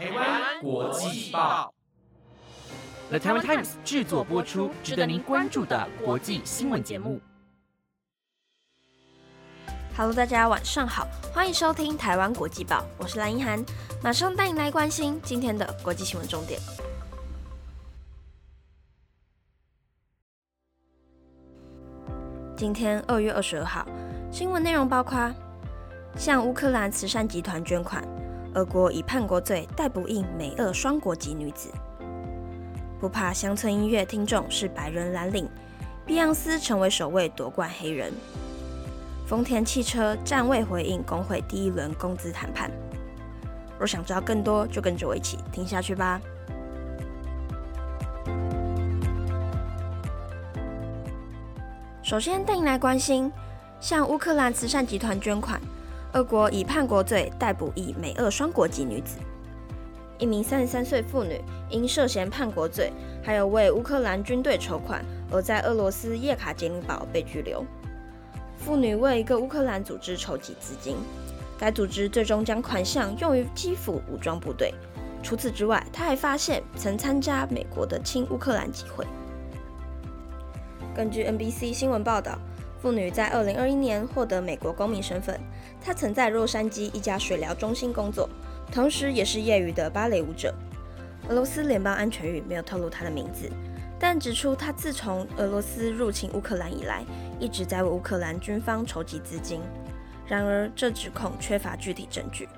台湾国际报，The Taiwan Times 制作播出，值得您关注的国际新闻节目。Hello，大家晚上好，欢迎收听台湾国际报，我是蓝英涵，马上带你来关心今天的国际新闻重点。今天二月二十二号，新闻内容包括向乌克兰慈善集团捐款，俄国以叛国罪逮捕一美俄双国籍女子，不怕乡村音乐听众是白人蓝领，碧昂斯成为首位夺冠黑人，丰田汽车暂未回应工会第一轮工资谈判。若想知道更多，就跟着我一起听下去吧。首先带您来关心，向乌克兰慈善集团捐款，俄国以叛国罪逮捕一美俄双国籍女子。一名三十三岁妇女因涉嫌叛国罪，还有为乌克兰军队筹款，而在俄罗斯叶卡捷琳堡被拘留。妇女为一个乌克兰组织筹集资金，该组织最终将款项用于基辅武装部队。除此之外，她还发现曾参加美国的亲乌克兰集会。根据 NBC 新闻报道，妇女在2021年获得美国公民身份。她曾在洛杉矶一家水疗中心工作，同时也是业余的芭蕾舞者。俄罗斯联邦安全局没有透露她的名字，但指出她自从俄罗斯入侵乌克兰以来，一直在为乌克兰军方筹集资金。然而，这指控缺乏具体证据。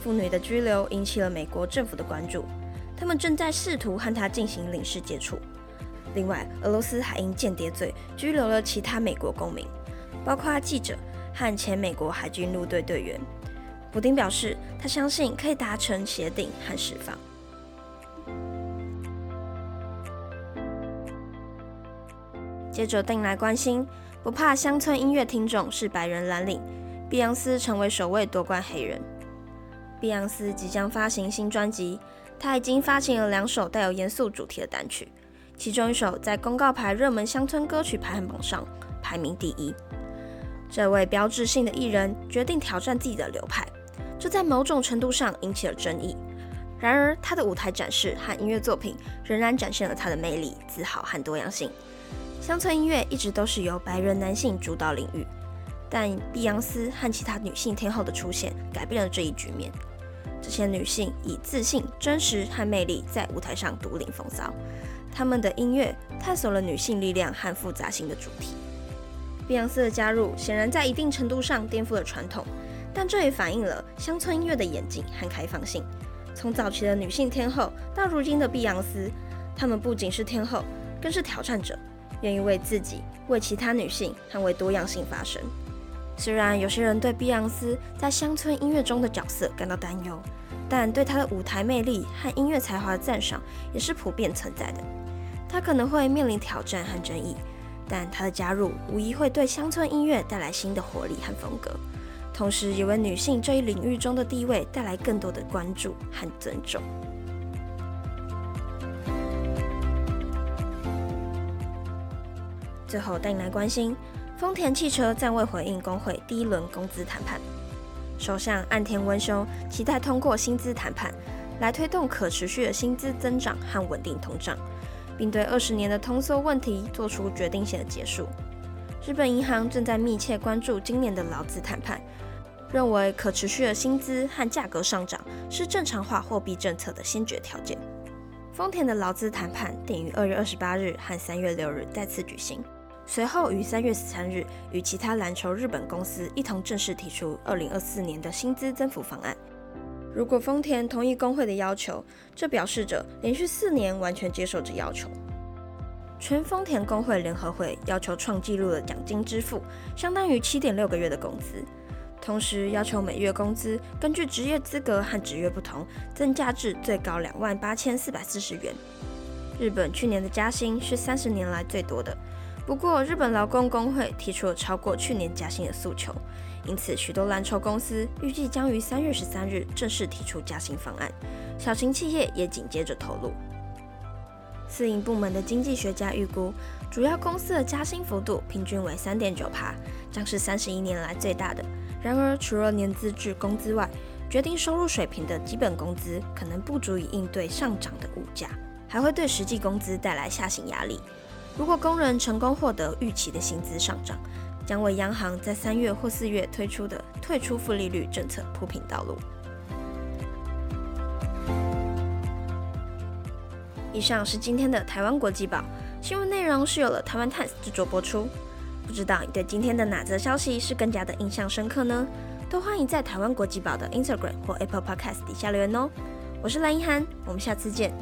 妇女的拘留引起了美国政府的关注，他们正在试图和她进行领事接触。另外，俄罗斯还因间谍罪拘留了其他美国公民，包括记者和前美国海军陆队队员。普丁表示，他相信可以达成协定和释放。接着，定来关心，不怕乡村音乐听众是白人蓝领，碧昂斯成为首位夺冠黑人。碧昂斯即将发行新专辑，他已经发行了两首带有严肃主题的单曲。其中一首在公告牌热门乡村歌曲排行榜上排名第一。这位标志性的艺人决定挑战自己的流派，这在某种程度上引起了争议。然而，他的舞台展示和音乐作品仍然展现了他的魅力、自豪和多样性。乡村音乐一直都是由白人男性主导领域，但碧昂斯和其他女性天后的出现改变了这一局面。这些女性以自信、真实和魅力在舞台上独领风骚。他们的音乐探索了女性力量和复杂性的主题。碧昂斯的加入显然在一定程度上颠覆了传统，但这也反映了乡村音乐的演进和开放性。从早期的女性天后到如今的碧昂斯，她们不仅是天后，更是挑战者，愿意为自己、为其他女性和为多样性发声。虽然有些人对碧昂斯在乡村音乐中的角色感到担忧，但对她的舞台魅力和音乐才华的赞赏也是普遍存在的。他可能会面临挑战和争议，但他的加入无疑会对乡村音乐带来新的活力和风格，同时也为女性这一领域中的地位带来更多的关注和尊重。最后带你来关心，丰田汽车暂未回应工会第一轮工资谈判，首相岸田文雄期待通过薪资谈判，来推动可持续的薪资增长和稳定通胀。并对二十年的通缩问题做出决定性的结束。日本银行正在密切关注今年的劳资谈判，认为可持续的薪资和价格上涨是正常化货币政策的先决条件。丰田的劳资谈判定于二月二十八日和三月六日再次举行，随后于三月十三日与其他蓝筹日本公司一同正式提出二零二四年的薪资增幅方案。如果丰田同意工会的要求，这表示着连续四年完全接受这要求。全丰田工会联合会要求创纪录的奖金支付，相当于七点六个月的工资，同时要求每月工资根据职业资格和职业不同，增加至最高两万八千四百四十元。日本去年的加薪是三十年来最多的，不过日本劳工工会提出了超过去年加薪的诉求。因此，许多蓝筹公司预计将于三月十三日正式提出加薪方案，小型企业也紧接着投入。私营部门的经济学家预估，主要公司的加薪幅度平均为三点九帕，将是三十一年来最大的。然而，除了年资制工资外，决定收入水平的基本工资可能不足以应对上涨的物价，还会对实际工资带来下行压力。如果工人成功获得预期的薪资上涨，将为央行在三月或四月推出的退出负利率政策铺平道路。以上是今天的台湾国际报新闻内容，是由了台湾 Times 制作播出。不知道你对今天的哪则消息是更加的印象深刻呢？都欢迎在台湾国际报的 Instagram 或 Apple Podcast 底下留言哦。我是蓝一涵，我们下次见。